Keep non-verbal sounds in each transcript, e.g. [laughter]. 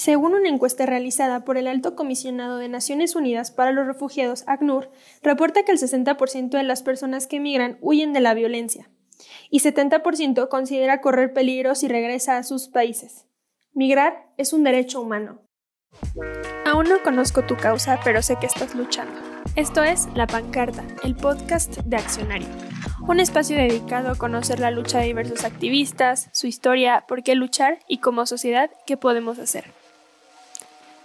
Según una encuesta realizada por el Alto Comisionado de Naciones Unidas para los Refugiados, ACNUR, reporta que el 60% de las personas que emigran huyen de la violencia y 70% considera correr peligro si regresa a sus países. Migrar es un derecho humano. Aún no conozco tu causa, pero sé que estás luchando. Esto es La Pancarta, el podcast de Accionario, un espacio dedicado a conocer la lucha de diversos activistas, su historia, por qué luchar y como sociedad qué podemos hacer.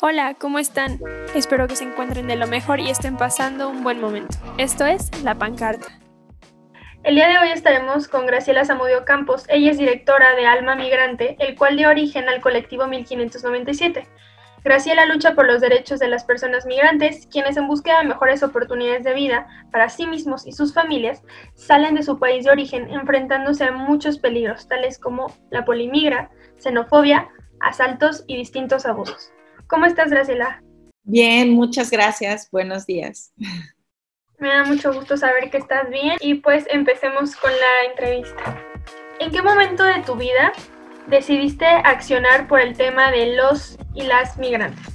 Hola, ¿cómo están? Espero que se encuentren de lo mejor y estén pasando un buen momento. Esto es La Pancarta. El día de hoy estaremos con Graciela Zamudio Campos. Ella es directora de Alma Migrante, el cual dio origen al colectivo 1597. Graciela lucha por los derechos de las personas migrantes, quienes en búsqueda de mejores oportunidades de vida para sí mismos y sus familias salen de su país de origen enfrentándose a muchos peligros, tales como la polimigra, xenofobia, asaltos y distintos abusos. ¿Cómo estás, Graciela? Bien, muchas gracias. Buenos días. Me da mucho gusto saber que estás bien y pues empecemos con la entrevista. ¿En qué momento de tu vida decidiste accionar por el tema de los y las migrantes?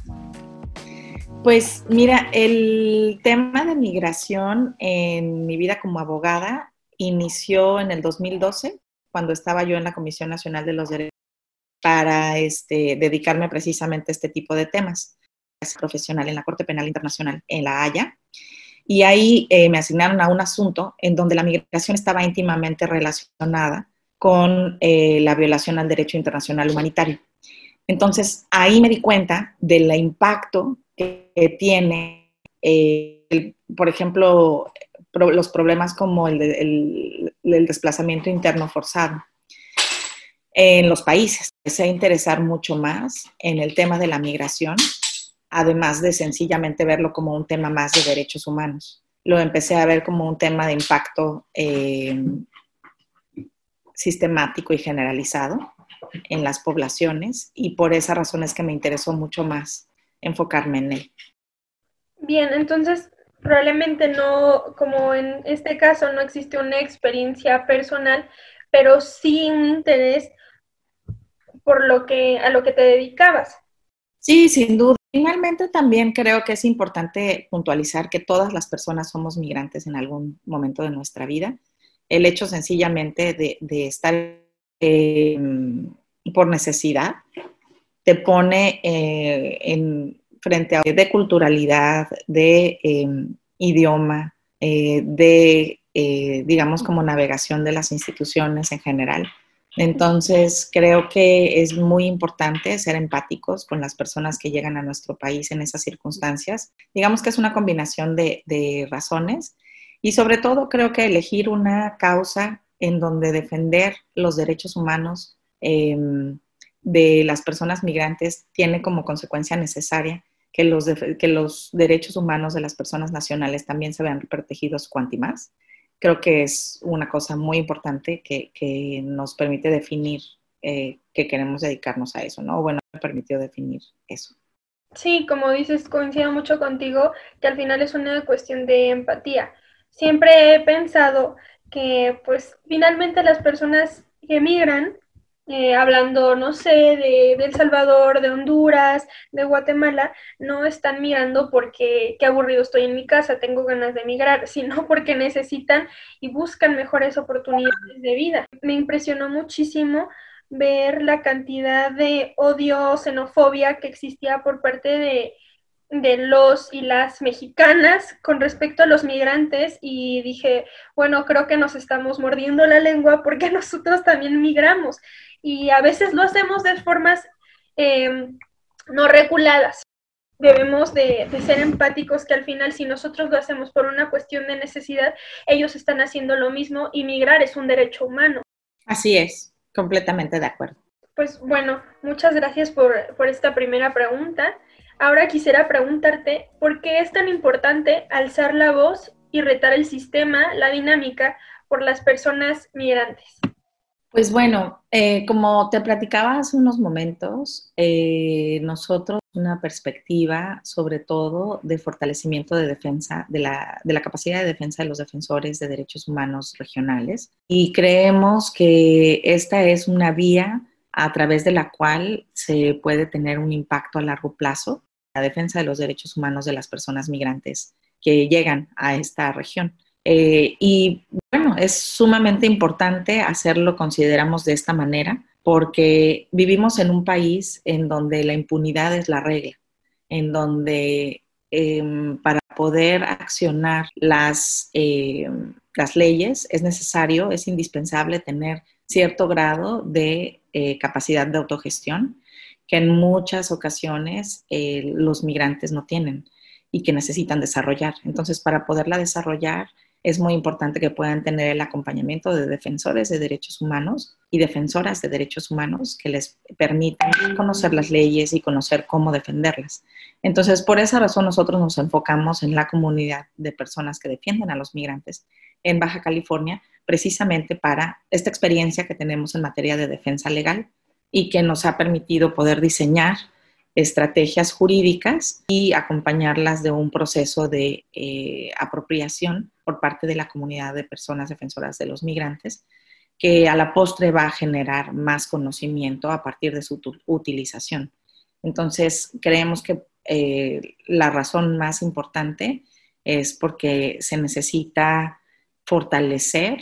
Pues mira, el tema de migración en mi vida como abogada inició en el 2012, cuando estaba yo en la Comisión Nacional de los Derechos para este, dedicarme precisamente a este tipo de temas. Profesional en la Corte Penal Internacional en La Haya. Y ahí eh, me asignaron a un asunto en donde la migración estaba íntimamente relacionada con eh, la violación al derecho internacional humanitario. Entonces, ahí me di cuenta del impacto que, tiene, eh, por ejemplo, los problemas como el desplazamiento interno forzado en los países. Empecé a interesar mucho más en el tema de la migración, además de sencillamente verlo como un tema más de derechos humanos. Lo empecé a ver como un tema de impacto eh, sistemático y generalizado en las poblaciones y por esa razón es que me interesó mucho más enfocarme en él. Bien, entonces probablemente no, como en este caso no existe una experiencia personal, pero sí un interés por lo que, a lo que te dedicabas. Sí, sin duda. Finalmente también creo que es importante puntualizar que todas las personas somos migrantes en algún momento de nuestra vida. El hecho sencillamente de, estar em, por necesidad te pone eh, en, frente a de culturalidad, de em, idioma, eh, de, eh, digamos, como navegación de las instituciones en general. Entonces, creo que es muy importante ser empáticos con las personas que llegan a nuestro país en esas circunstancias. Digamos que es una combinación de, razones y sobre todo creo que elegir una causa en donde defender los derechos humanos em, de las personas migrantes tiene como consecuencia necesaria que los, que los derechos humanos de las personas nacionales también se vean protegidos cuanti más creo que es una cosa muy importante que, que nos permite definir eh, que queremos dedicarnos a eso, ¿no? Bueno, me permitió definir eso. Sí, como dices, coincido mucho contigo que al final es una cuestión de empatía. Siempre he pensado que pues finalmente las personas que emigran eh, hablando, no sé, de, El Salvador, de Honduras, de Guatemala, no están mirando porque qué aburrido estoy en mi casa, tengo ganas de emigrar, [laughs] sino porque necesitan y buscan mejores oportunidades de vida. Me impresionó muchísimo ver la cantidad de odio, xenofobia que existía por parte de, de los y las mexicanas con respecto a los migrantes y dije, bueno, creo que nos estamos mordiendo la lengua porque [laughs] nosotros también migramos y a veces lo hacemos de formas em, no reguladas. Debemos de, ser empáticos que al final si nosotros lo hacemos por una cuestión de necesidad, ellos están haciendo lo mismo y migrar es un derecho humano. Así es, completamente de acuerdo. Pues bueno, muchas gracias por, por esta primera pregunta. Ahora quisiera preguntarte, ¿por qué es tan importante alzar la voz y retar el sistema, la dinámica, por las personas migrantes? Pues bueno, eh, como te platicaba hace unos momentos, eh, nosotros una perspectiva sobre todo de fortalecimiento de defensa, de la, de la capacidad de defensa de los defensores de derechos humanos regionales y creemos que esta es una vía a través de la cual se puede tener un impacto a largo plazo la defensa de los derechos humanos de las personas migrantes que llegan a esta región. Eh, y bueno, es sumamente importante hacerlo, consideramos de esta manera, porque vivimos en un país en donde la impunidad es la regla, en donde em, para poder accionar las, em, las leyes es necesario, es indispensable tener cierto grado de eh, capacidad de autogestión que en muchas ocasiones eh, los migrantes no tienen y que necesitan desarrollar. Entonces, para poderla desarrollar, es muy importante que puedan tener el acompañamiento de defensores de derechos humanos y defensoras de derechos humanos que les permitan conocer las leyes y conocer cómo defenderlas. Entonces, por esa razón nosotros nos enfocamos en la comunidad de personas que defienden a los migrantes en Baja California, precisamente para esta experiencia que tenemos en materia de defensa legal y que nos ha permitido poder diseñar estrategias jurídicas y acompañarlas de un proceso de eh, apropiación por parte de la comunidad de personas defensoras de los migrantes, que a la postre va a generar más conocimiento a partir de su utilización. Entonces, creemos que eh, la razón más importante es porque se necesita fortalecer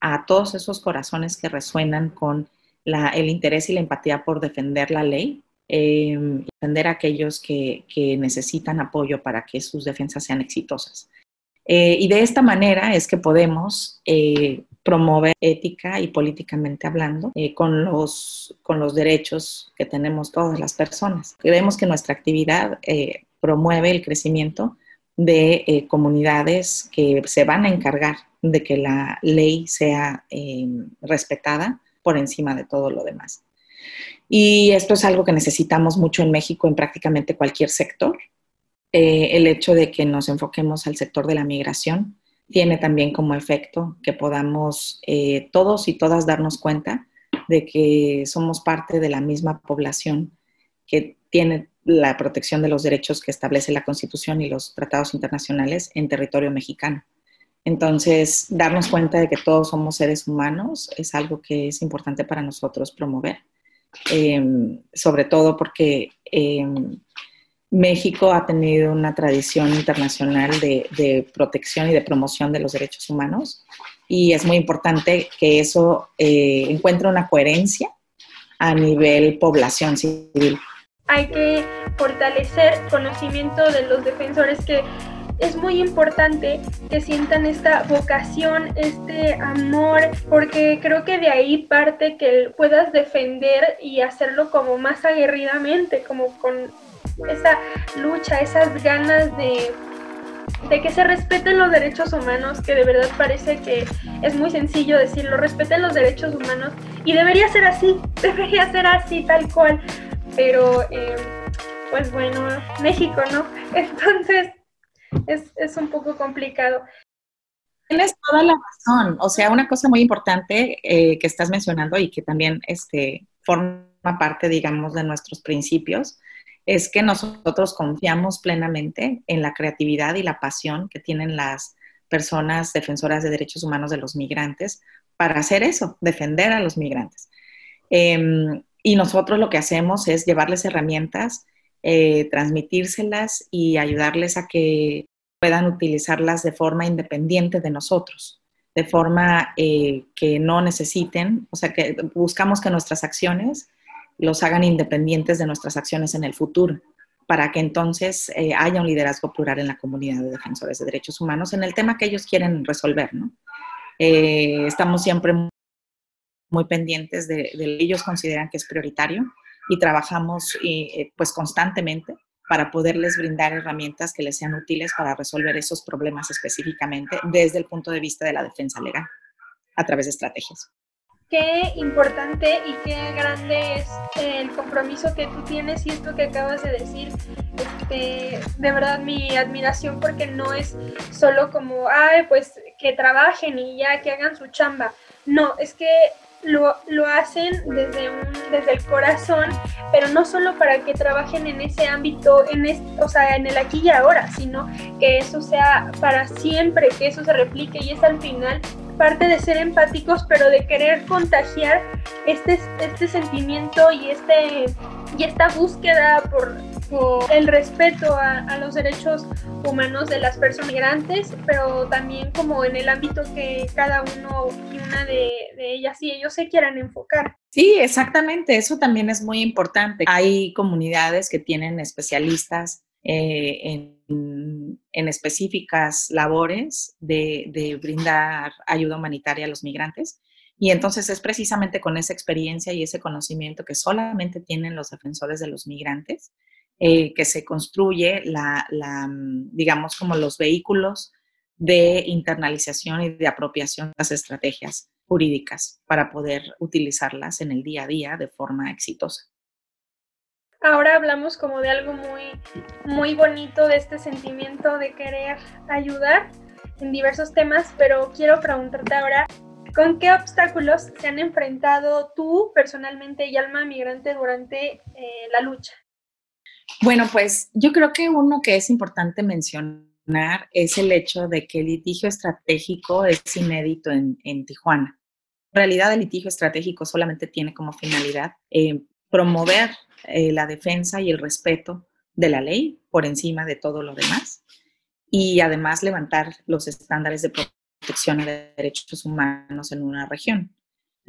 a todos esos corazones que resuenan con el interés y la empatía por defender la ley, eh, defender a aquellos que, necesitan apoyo para que sus defensas sean exitosas. Eh, y de esta manera es que podemos eh, promover ética y políticamente hablando con, los, con los derechos que tenemos todas las personas. Creemos que nuestra actividad promueve el crecimiento de comunidades que se van a encargar de que la ley sea respetada por encima de todo lo demás. Y esto es algo que necesitamos mucho en México en prácticamente cualquier sector. Eh, el hecho de que nos enfoquemos al sector de la migración tiene también como efecto que podamos eh, todos y todas darnos cuenta de que somos parte de la misma población que tiene la protección de los derechos que establece la Constitución y los tratados internacionales en territorio mexicano. Entonces, darnos cuenta de que todos somos seres humanos es algo que es importante para nosotros promover, sobre todo porque em, México ha tenido una tradición internacional de, protección y de promoción de los derechos humanos y es muy importante que eso eh, encuentre una coherencia a nivel población civil. Hay que fortalecer conocimiento de los defensores que es muy importante que sientan esta vocación, este amor, porque creo que de ahí parte que puedas defender y hacerlo como más aguerridamente, como con esa lucha, esas ganas de, de que se respeten los derechos humanos, que de verdad parece que es muy sencillo decirlo, respeten los derechos humanos y debería ser así, [laughs] debería ser así tal cual, pero eh, pues bueno, México, ¿no? [laughs] Entonces es, un poco complicado. Tienes toda la razón. O sea, una cosa muy importante eh, que estás mencionando y que también este, forma parte, digamos, de nuestros principios, es que nosotros confiamos plenamente en la creatividad y la pasión que tienen las personas defensoras de derechos humanos de los migrantes para hacer eso, defender a los migrantes. Em, y nosotros lo que hacemos es llevarles herramientas eh, transmitírselas y ayudarles a que puedan utilizarlas de forma independiente de nosotros, de forma eh, que no necesiten, o sea, que buscamos que nuestras acciones los hagan independientes de nuestras acciones en el futuro, para que entonces eh, haya un liderazgo plural en la comunidad de defensores de derechos humanos en el tema que ellos quieren resolver, ¿no? estamos siempre muy pendientes de, de, ellos consideran que es prioritario y trabajamos eh, pues constantemente para poderles brindar herramientas que les sean útiles para resolver esos problemas específicamente desde el punto de vista de la defensa legal a través de estrategias. Qué importante y qué grande es el compromiso que tú tienes y esto que acabas de decir. Este, de verdad mi admiración porque no es solo como, ay, pues que trabajen y ya que hagan su chamba. No, es que lo, hacen desde, un, desde el corazón, pero no solo para que trabajen en ese ámbito, en o sea, en el aquí y ahora, sino que eso sea para siempre, que eso se replique y es al final parte de ser empáticos, pero de querer contagiar este, este sentimiento y, este, y esta búsqueda por, el respeto a, los derechos humanos de las personas migrantes, pero también como en el ámbito que cada uno y una de, de ellas y ellos se quieran enfocar. Sí, exactamente, eso también es muy importante. Hay comunidades que tienen especialistas eh, en, específicas labores de, brindar ayuda humanitaria a los migrantes. Y entonces es precisamente con esa experiencia y ese conocimiento que solamente tienen los defensores de los migrantes eh, que se construye la, digamos, como los vehículos de internalización y de apropiación de las estrategias jurídicas para poder utilizarlas en el día a día de forma exitosa. Ahora hablamos como de algo muy, muy bonito, de este sentimiento de querer ayudar en diversos temas, pero quiero preguntarte ahora, ¿con qué obstáculos se han enfrentado tú personalmente y Alma Migrante durante eh, la lucha? Bueno, pues yo creo que uno que es importante mencionar es el hecho de que el litigio estratégico es inédito en, Tijuana. En realidad, el litigio estratégico solamente tiene como finalidad eh, promover eh, la defensa y el respeto de la ley por encima de todo lo demás y además levantar los estándares de protección de derechos humanos en una región.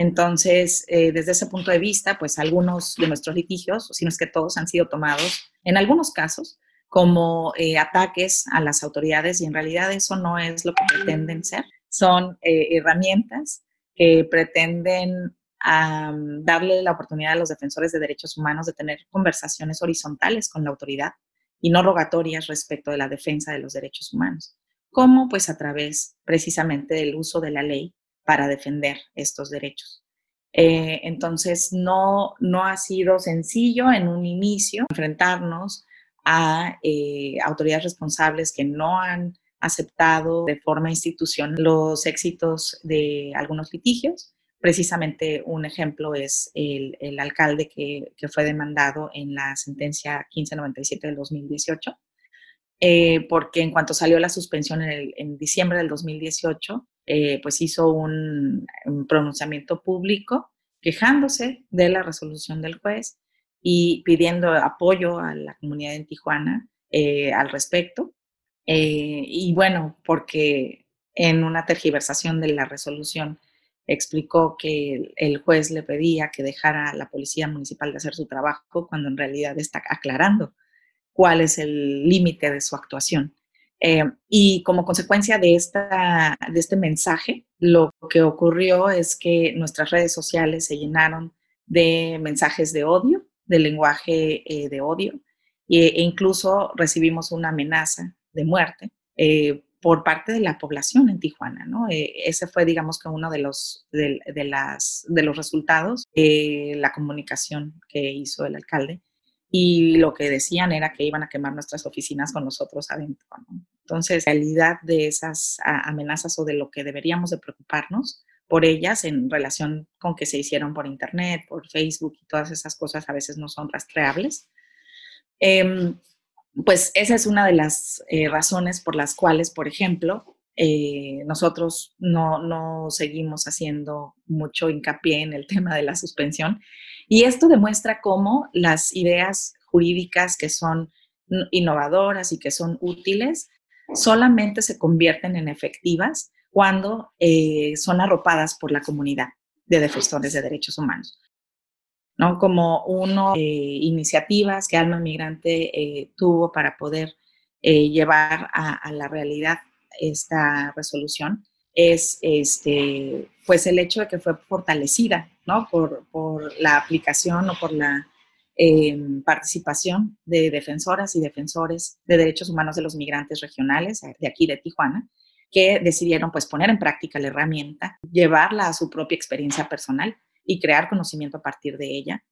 Entonces, eh, desde ese punto de vista, pues algunos de nuestros litigios, si no es que todos, han sido tomados, en algunos casos, como eh, ataques a las autoridades y en realidad eso no es lo que pretenden ser. Son herramientas que pretenden darle la oportunidad a los defensores de derechos humanos de tener conversaciones horizontales con la autoridad y no rogatorias respecto de la defensa de los derechos humanos, como pues a través precisamente del uso de la ley para defender estos derechos. Eh, entonces, no, no ha sido sencillo en un inicio enfrentarnos a eh, autoridades responsables que no han aceptado de forma institucional los éxitos de algunos litigios Precisamente un ejemplo es el, alcalde que, fue demandado en la sentencia 1597 del 2018, eh, porque en cuanto salió la suspensión en, diciembre del 2018, eh, pues hizo un, pronunciamiento público quejándose de la resolución del juez y pidiendo apoyo a la comunidad en Tijuana eh, al respecto. y bueno, porque en una tergiversación de la resolución explicó que el juez le pedía que dejara a la policía municipal de hacer su trabajo cuando en realidad está aclarando cuál es el límite de su actuación. Eh, y como consecuencia de, esta, de este mensaje, lo que ocurrió es que nuestras redes sociales se llenaron de mensajes de odio, de lenguaje eh, de odio, e, incluso recibimos una amenaza de muerte eh, por parte de la población en Tijuana, ¿no? Ese fue, digamos, que uno de los, de, las, de los resultados de la comunicación que hizo el alcalde. Y lo que decían era que iban a quemar nuestras oficinas con nosotros adentro, ¿no? Entonces, la realidad de esas amenazas o de lo que deberíamos de preocuparnos por ellas en relación con que se hicieron por Internet, por Facebook y todas esas cosas a veces no son rastreables. Eh, pues esa es una de las eh, razones por las cuales, por ejemplo, eh, nosotros no, seguimos haciendo mucho hincapié en el [laughs] tema de la suspensión. Y esto demuestra cómo las ideas jurídicas que son innovadoras y que son útiles solamente se convierten en efectivas cuando eh, son arropadas por la comunidad de defensores de derechos humanos. ¿no? Como uno de iniciativas que Alma Migrante eh, tuvo para poder eh, llevar a, la realidad esta resolución es este, pues el hecho de que fue fortalecida por, la aplicación o por la em, participación de defensoras y defensores de derechos humanos de los migrantes regionales de aquí de Tijuana, que decidieron pues poner en práctica la herramienta, llevarla a su propia experiencia personal y crear conocimiento a partir de ella.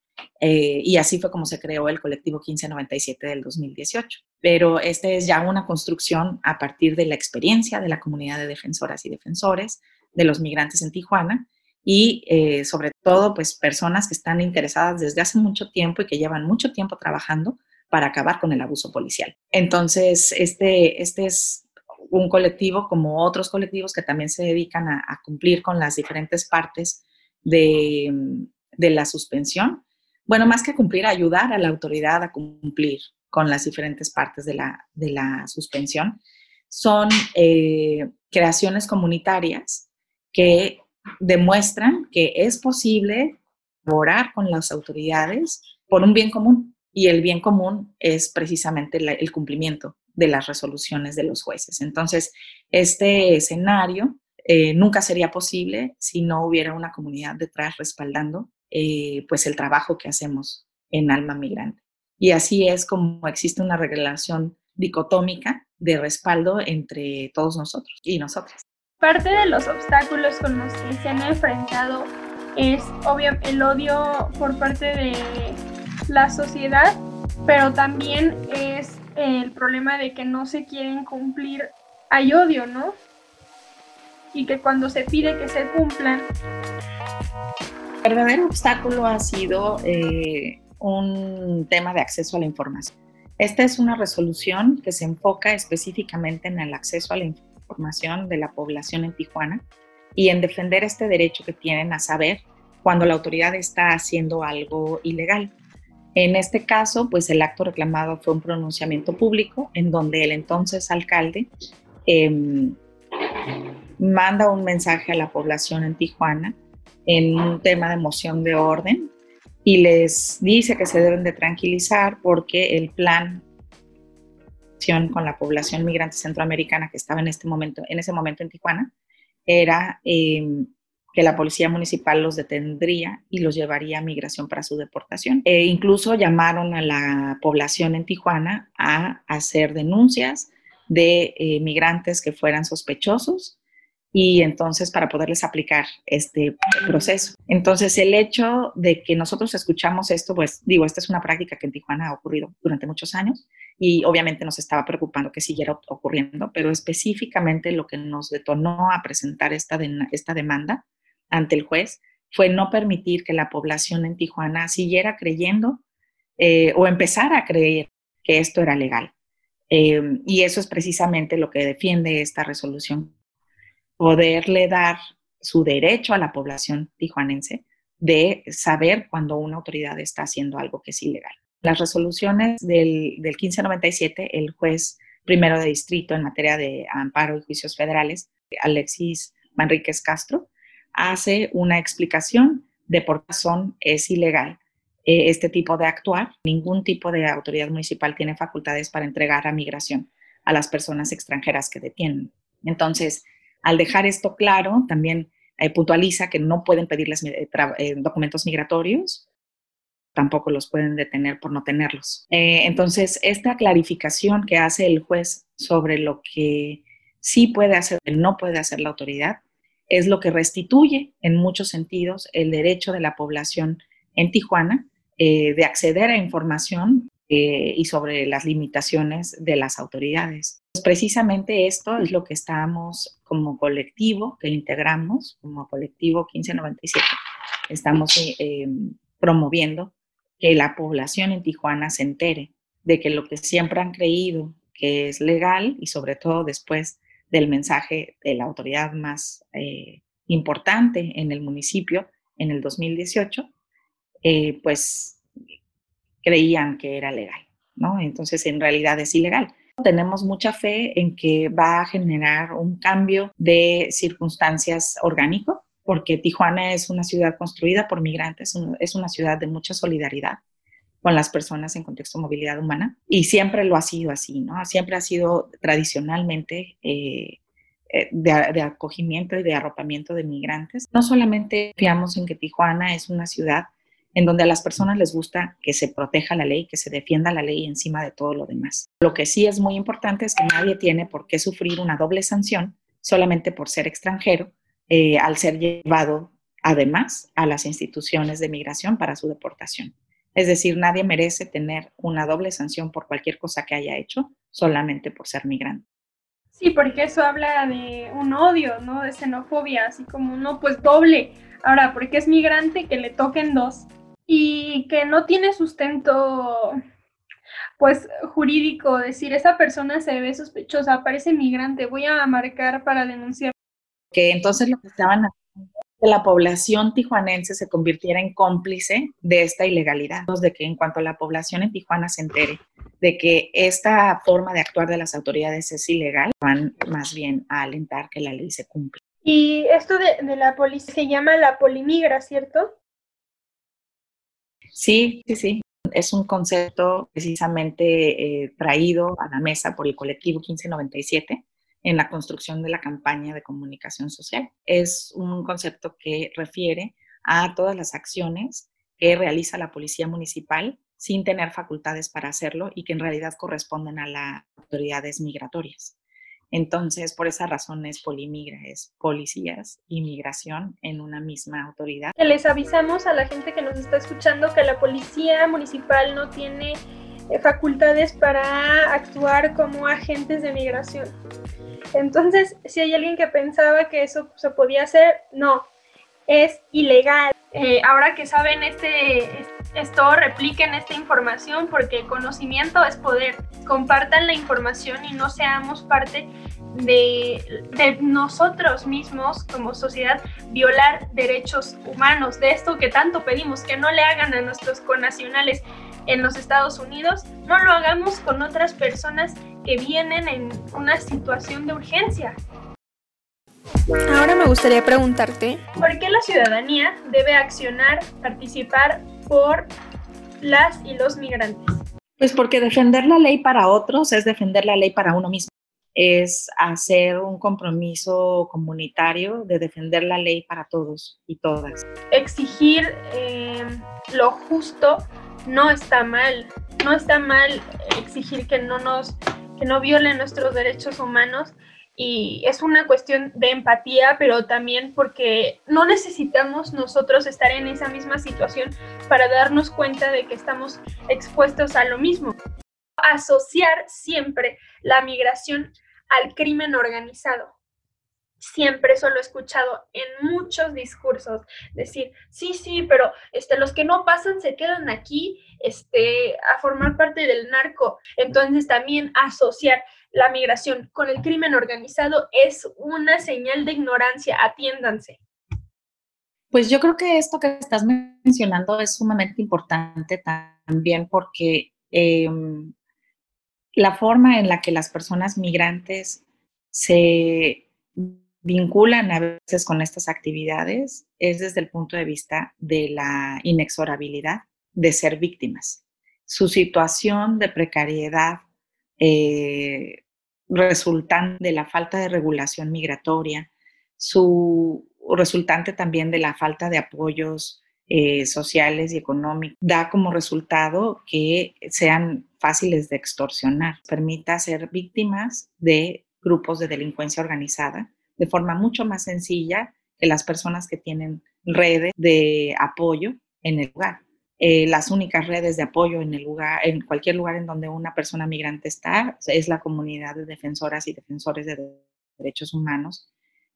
Eh, y así fue como se creó el colectivo 1597 del 2018. Pero esta es ya una construcción a partir de la experiencia de la comunidad de defensoras y defensores, de los migrantes en Tijuana y eh, sobre todo pues personas que están interesadas desde hace mucho tiempo y que llevan mucho tiempo trabajando para acabar con el abuso policial. Entonces, este, este es un colectivo como otros colectivos que también se dedican a, cumplir con las diferentes partes de, de, la suspensión. Bueno, más que cumplir, ayudar a la autoridad a cumplir con las diferentes partes de la, de la suspensión. Son eh, creaciones comunitarias que demuestran que es posible colaborar con las autoridades por un bien común y el bien común es precisamente el cumplimiento de las resoluciones de los jueces. Entonces, este escenario eh, nunca sería posible si no hubiera una comunidad detrás respaldando eh, pues el trabajo que hacemos en Alma Migrante. Y así es como existe una relación dicotómica de respaldo entre todos nosotros y nosotras. Parte de los obstáculos con los que se han enfrentado es obvio el odio por parte de la sociedad, pero también es el problema de que no se quieren cumplir, hay odio, ¿no? Y que cuando se pide que se cumplan. El verdadero obstáculo ha sido eh, un tema de acceso a la información. Esta es una resolución que se enfoca específicamente en el acceso a la información de la población en Tijuana y en defender este derecho que tienen a saber cuando la autoridad está haciendo algo ilegal. En este caso, pues el acto reclamado fue un pronunciamiento público en donde el entonces alcalde em, manda un mensaje a la población en Tijuana en un tema de moción de orden y les dice que se deben de tranquilizar porque el plan con la población migrante centroamericana que estaba en este momento en ese momento en Tijuana era em, que la policía municipal los detendría y los llevaría a migración para su deportación. E incluso llamaron a la población en Tijuana a hacer denuncias de eh, migrantes que fueran sospechosos y entonces para poderles aplicar este proceso. Entonces el hecho de que nosotros escuchamos esto, pues digo, esta es una práctica que en Tijuana ha ocurrido durante muchos años y obviamente nos estaba preocupando que siguiera ocurriendo, pero específicamente lo que nos detonó a presentar esta, esta demanda ante el juez fue no permitir que la población en Tijuana siguiera creyendo eh, o empezara a creer que esto era legal. Em, y eso es precisamente lo que defiende esta resolución, poderle dar su derecho a la población tijuanense de saber cuando una autoridad está haciendo algo que es ilegal. Las resoluciones del, del 1597, el juez primero de distrito en materia de amparo y juicios federales, Alexis Manríquez Castro, hace una explicación de por qué son, es ilegal eh, este tipo de actuar. Ningún tipo de autoridad municipal tiene facultades para entregar a migración a las personas extranjeras que detienen. Entonces, al dejar esto claro, también eh, puntualiza que no pueden pedirles eh, documentos migratorios, tampoco los pueden detener por no tenerlos. entonces, esta clarificación que hace el juez sobre lo que sí puede hacer, no puede hacer la autoridad, es lo que restituye en muchos sentidos el derecho de la población en Tijuana eh, de acceder a información eh, y sobre las limitaciones de las autoridades. Pues precisamente esto es lo que estamos como colectivo que integramos, como colectivo 1597, estamos eh, promoviendo que la población en Tijuana se entere de que lo que siempre han creído que es legal y sobre todo después del mensaje de la autoridad más eh, importante en el municipio en el 2018, eh, pues creían que era legal, ¿no? Entonces en realidad es ilegal. Tenemos mucha fe en que va a generar un cambio de circunstancias orgánico, porque Tijuana es una ciudad construida por migrantes, es una ciudad de mucha solidaridad con las personas en contexto de movilidad humana y siempre lo ha sido así, ¿no? Siempre ha sido tradicionalmente eh, eh, de, acogimiento y de arropamiento de migrantes. No solamente fiamos en que Tijuana es una ciudad en donde a las personas les gusta que se proteja la ley, que se defienda la ley encima de todo lo demás. Lo que sí es muy importante es que nadie tiene por qué sufrir una doble sanción solamente por ser extranjero eh, al ser llevado además a las instituciones de migración para su deportación. Es decir, nadie merece tener una doble sanción por cualquier cosa que haya hecho solamente por ser migrante. Sí, porque eso habla de un odio, ¿no? De xenofobia, así como, no, pues doble. Ahora, porque es migrante, que le toquen dos. Y que no tiene sustento. pues jurídico, decir esa persona se ve sospechosa, parece migrante, voy a marcar para denunciar. Que entonces lo que estaban haciendo que la población tijuanense se convirtiera en cómplice de esta ilegalidad, de que en cuanto la población en Tijuana se entere de que esta forma de actuar de las autoridades es ilegal, van más bien a alentar que la ley se cumpla. Y esto de, de la policía se llama la polimigra, ¿cierto? Sí, sí, sí. Es un concepto precisamente eh, traído a la mesa por el colectivo 1597 en la construcción de la campaña de comunicación social. Es un concepto que refiere a todas las acciones que realiza la policía municipal sin tener facultades para hacerlo y que en realidad corresponden a las autoridades migratorias. Entonces, por esa razón es polimigra, es policías y migración en una misma autoridad. Les avisamos a la gente que nos está escuchando que la policía municipal no tiene eh, facultades para actuar como agentes de migración. Entonces, si hay alguien que pensaba que eso se podía hacer, no, es ilegal. Eh, ahora que saben este, esto, repliquen esta información porque el conocimiento es poder. Compartan la información y no seamos parte de, de, nosotros mismos como sociedad violar derechos humanos, de esto que tanto pedimos, que no le hagan a nuestros conacionales en los Estados Unidos, no lo hagamos con otras personas que vienen en una situación de urgencia. Ahora me gustaría preguntarte, ¿por qué la ciudadanía debe accionar, participar por las y los migrantes? Pues porque defender la ley para otros es defender la ley para uno mismo. Es hacer un compromiso comunitario de defender la ley para todos y todas. Exigir eh, lo justo no está mal. No está mal exigir que no nos que no violen nuestros derechos humanos y es una cuestión de empatía, pero también porque no necesitamos nosotros estar en esa misma situación para darnos cuenta de que estamos expuestos a lo mismo. Asociar siempre la migración al crimen organizado siempre eso lo he escuchado en muchos discursos, decir, sí, sí, pero este, los que no pasan se quedan aquí este, a formar parte del narco. Entonces también asociar la migración con el crimen organizado es una señal de ignorancia, atiéndanse. Pues yo creo que esto que estás mencionando es sumamente importante también porque em, la forma en la que las personas migrantes se vinculan a veces con estas actividades es desde el punto de vista de la inexorabilidad de ser víctimas. Su situación de precariedad eh, resultante de la falta de regulación migratoria, su resultante también de la falta de apoyos eh, sociales y económicos, da como resultado que sean fáciles de extorsionar, permita ser víctimas de grupos de delincuencia organizada de forma mucho más sencilla que las personas que tienen redes de apoyo en el lugar. Eh, las únicas redes de apoyo en el lugar, en cualquier lugar en donde una persona migrante está, es la comunidad de defensoras y defensores de derechos humanos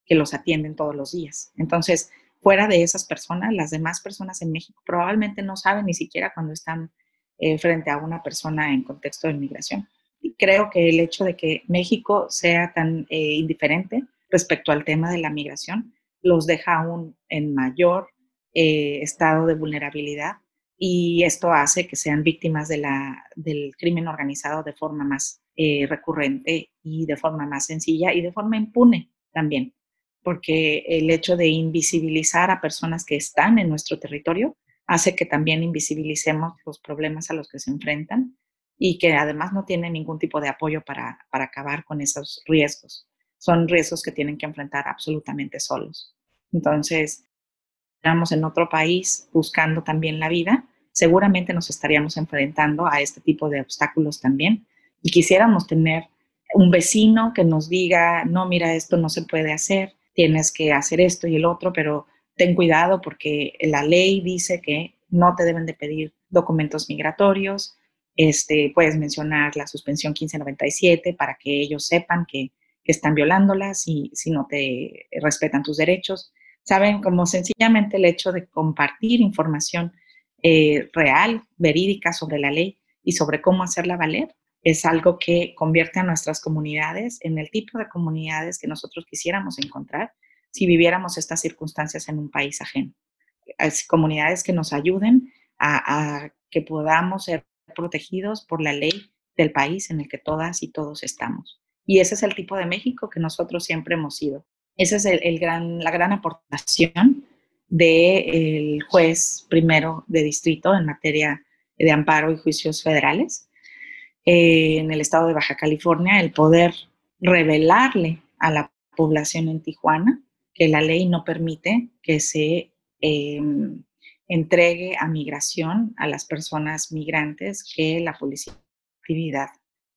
que los atienden todos los días. Entonces, fuera de esas personas, las demás personas en México probablemente no saben ni siquiera cuando están eh, frente a una persona en contexto de migración. Y creo que el hecho de que México sea tan eh, indiferente respecto al tema de la migración, los deja aún en mayor eh, estado de vulnerabilidad y esto hace que sean víctimas de del crimen organizado de forma más eh, recurrente y de forma más sencilla y de forma impune también, porque el hecho de invisibilizar a personas que están en nuestro territorio hace que también invisibilicemos los problemas a los que se enfrentan y que además no tienen ningún tipo de apoyo para, para acabar con esos riesgos son riesgos que tienen que enfrentar absolutamente solos. Entonces, estamos en otro país buscando también la vida, seguramente nos estaríamos enfrentando a este tipo de obstáculos también y quisiéramos tener un vecino que nos diga, no, mira, esto no se puede hacer, tienes que hacer esto y el otro, pero ten cuidado porque la ley dice que no te deben de pedir documentos migratorios, este, puedes mencionar la suspensión 1597 para que ellos sepan que que están violándolas y si no te respetan tus derechos. Saben, como sencillamente el hecho de compartir información eh, real, verídica sobre la ley, y sobre cómo hacerla valer, es algo que convierte a nuestras comunidades en el tipo de comunidades que nosotros quisiéramos encontrar si viviéramos estas circunstancias en un país ajeno. comunidades que nos ayuden a, que podamos ser protegidos por la ley del país en el que todas y todos estamos. Y ese es el tipo de México que nosotros siempre hemos sido. Esa es el, gran, la gran aportación del juez primero de distrito en materia de amparo y juicios federales eh, en el estado de Baja California, el poder revelarle a la población en Tijuana que la ley no permite que se em, entregue a migración a las personas migrantes que la policía actividad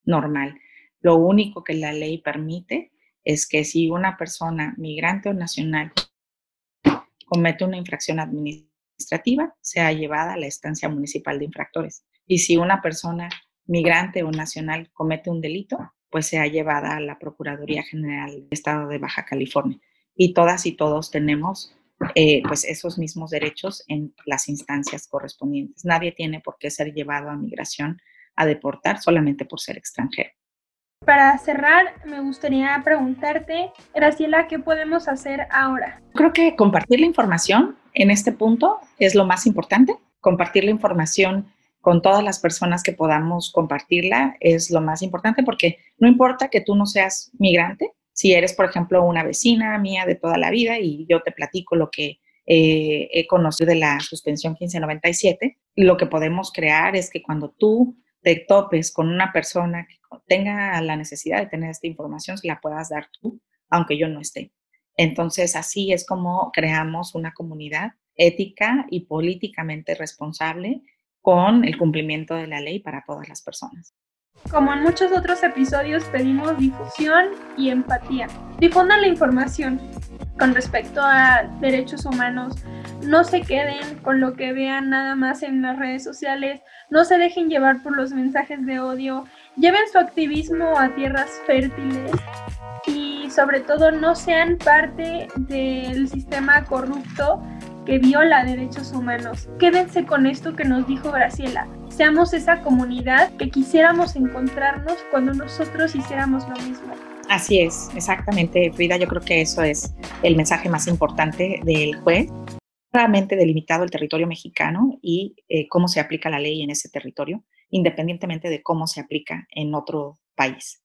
normal. Lo único que la ley permite es que si una persona migrante o nacional comete una infracción administrativa, sea llevada a la estancia municipal de infractores. Y si una persona migrante o nacional comete un delito, pues sea llevada a la Procuraduría General del Estado de Baja California. Y todas y todos tenemos eh, pues esos mismos derechos en las instancias correspondientes. Nadie tiene por qué ser llevado a migración a deportar solamente por ser extranjero. Para cerrar, me gustaría preguntarte, Graciela, ¿qué podemos hacer ahora? Creo que compartir la información en este punto es lo más importante. Compartir la información con todas las personas que podamos compartirla es lo más importante porque no importa que tú no seas migrante, si eres, por ejemplo, una vecina mía de toda la vida y yo te platico lo que eh, he conocido de la suspensión 1597, lo que podemos crear es que cuando tú te topes con una persona que tenga la necesidad de tener esta información, se la puedas dar tú, aunque yo no esté. Entonces, así es como creamos una comunidad ética y políticamente responsable con el cumplimiento de la ley para todas las personas. Como en muchos otros episodios pedimos difusión y empatía. Difundan la información con respecto a derechos humanos. No se queden con lo que vean nada más en las redes sociales. No se dejen llevar por los mensajes de odio. Lleven su activismo a tierras fértiles y sobre todo no sean parte del sistema corrupto que viola derechos humanos. Quédense con esto que nos dijo Graciela. Seamos esa comunidad que quisiéramos encontrarnos cuando nosotros hiciéramos lo mismo. Así es, exactamente, Frida. Yo creo que eso es el mensaje más importante del juez. Claramente delimitado el territorio mexicano y eh, cómo se aplica la ley en ese territorio, independientemente de cómo se aplica en otro país.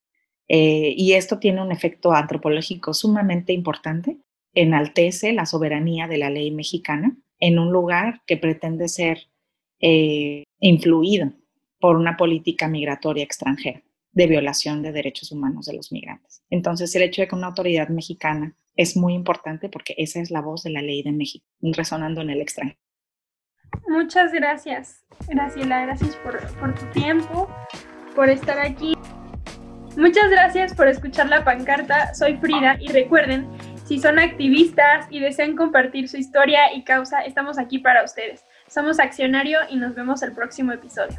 Eh, y esto tiene un efecto antropológico sumamente importante enaltece la soberanía de la ley mexicana en un lugar que pretende ser eh, influido por una política migratoria extranjera de violación de derechos humanos de los migrantes. Entonces, el hecho de que una autoridad mexicana es muy importante porque esa es la voz de la ley de México, resonando en el extranjero. Muchas gracias, Graciela, gracias por, por tu tiempo, por estar aquí. Muchas gracias por escuchar la pancarta. Soy Frida y recuerden si son activistas y desean compartir su historia y causa, estamos aquí para ustedes. Somos Accionario y nos vemos el próximo episodio.